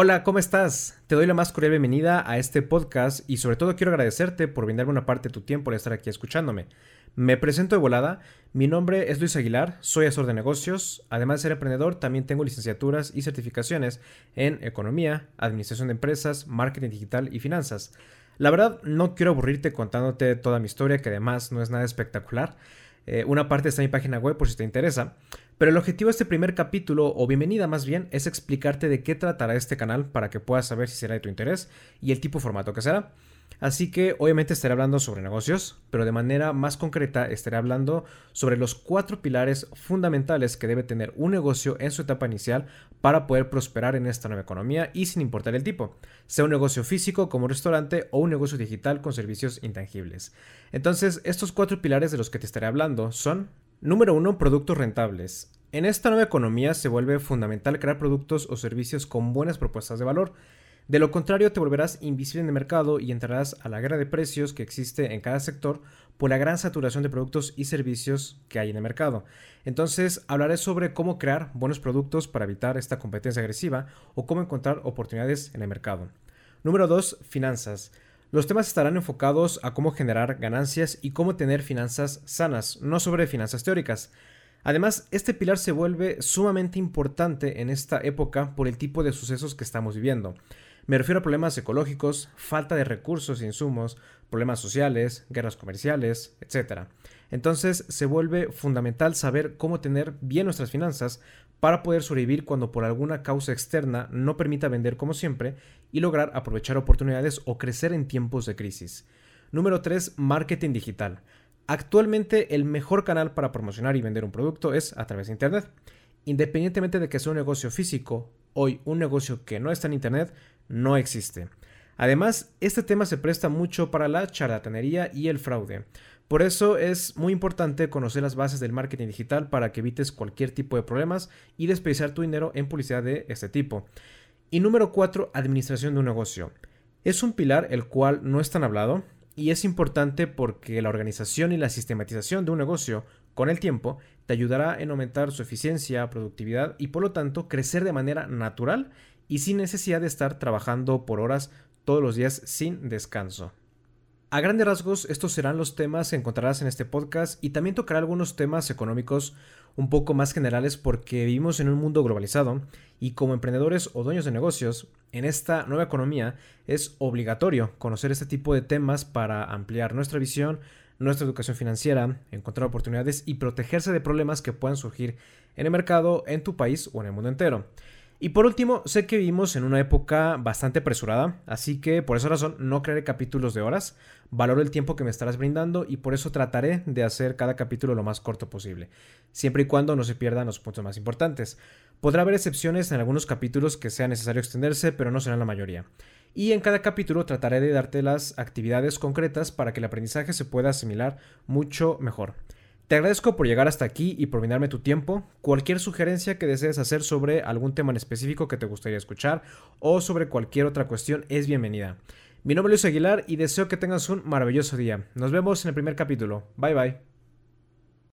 Hola, ¿cómo estás? Te doy la más cordial bienvenida a este podcast y sobre todo quiero agradecerte por brindarme una parte de tu tiempo al estar aquí escuchándome. Me presento de volada, mi nombre es Luis Aguilar, soy asesor de negocios, además de ser emprendedor también tengo licenciaturas y certificaciones en economía, administración de empresas, marketing digital y finanzas. La verdad no quiero aburrirte contándote toda mi historia que además no es nada espectacular. Eh, una parte está en mi página web por si te interesa. Pero el objetivo de este primer capítulo, o bienvenida más bien, es explicarte de qué tratará este canal para que puedas saber si será de tu interés y el tipo de formato que será. Así que obviamente estaré hablando sobre negocios, pero de manera más concreta estaré hablando sobre los cuatro pilares fundamentales que debe tener un negocio en su etapa inicial para poder prosperar en esta nueva economía y sin importar el tipo, sea un negocio físico como un restaurante o un negocio digital con servicios intangibles. Entonces, estos cuatro pilares de los que te estaré hablando son Número 1. Productos rentables. En esta nueva economía se vuelve fundamental crear productos o servicios con buenas propuestas de valor. De lo contrario, te volverás invisible en el mercado y entrarás a la guerra de precios que existe en cada sector por la gran saturación de productos y servicios que hay en el mercado. Entonces, hablaré sobre cómo crear buenos productos para evitar esta competencia agresiva o cómo encontrar oportunidades en el mercado. Número 2. Finanzas. Los temas estarán enfocados a cómo generar ganancias y cómo tener finanzas sanas, no sobre finanzas teóricas. Además, este pilar se vuelve sumamente importante en esta época por el tipo de sucesos que estamos viviendo. Me refiero a problemas ecológicos, falta de recursos e insumos, problemas sociales, guerras comerciales, etc. Entonces se vuelve fundamental saber cómo tener bien nuestras finanzas para poder sobrevivir cuando por alguna causa externa no permita vender como siempre y lograr aprovechar oportunidades o crecer en tiempos de crisis. Número 3. Marketing digital. Actualmente el mejor canal para promocionar y vender un producto es a través de Internet. Independientemente de que sea un negocio físico, hoy un negocio que no está en Internet no existe. Además, este tema se presta mucho para la charlatanería y el fraude. Por eso es muy importante conocer las bases del marketing digital para que evites cualquier tipo de problemas y desperdiciar tu dinero en publicidad de este tipo. Y número 4, administración de un negocio. Es un pilar el cual no es tan hablado y es importante porque la organización y la sistematización de un negocio con el tiempo te ayudará en aumentar su eficiencia, productividad y por lo tanto crecer de manera natural y sin necesidad de estar trabajando por horas todos los días sin descanso. A grandes rasgos, estos serán los temas que encontrarás en este podcast y también tocará algunos temas económicos un poco más generales porque vivimos en un mundo globalizado y como emprendedores o dueños de negocios, en esta nueva economía es obligatorio conocer este tipo de temas para ampliar nuestra visión, nuestra educación financiera, encontrar oportunidades y protegerse de problemas que puedan surgir en el mercado, en tu país o en el mundo entero. Y por último, sé que vivimos en una época bastante apresurada, así que por esa razón no crearé capítulos de horas, valoro el tiempo que me estarás brindando y por eso trataré de hacer cada capítulo lo más corto posible, siempre y cuando no se pierdan los puntos más importantes. Podrá haber excepciones en algunos capítulos que sea necesario extenderse, pero no serán la mayoría. Y en cada capítulo trataré de darte las actividades concretas para que el aprendizaje se pueda asimilar mucho mejor. Te agradezco por llegar hasta aquí y por brindarme tu tiempo. Cualquier sugerencia que desees hacer sobre algún tema en específico que te gustaría escuchar o sobre cualquier otra cuestión es bienvenida. Mi nombre es Luis Aguilar y deseo que tengas un maravilloso día. Nos vemos en el primer capítulo. Bye bye.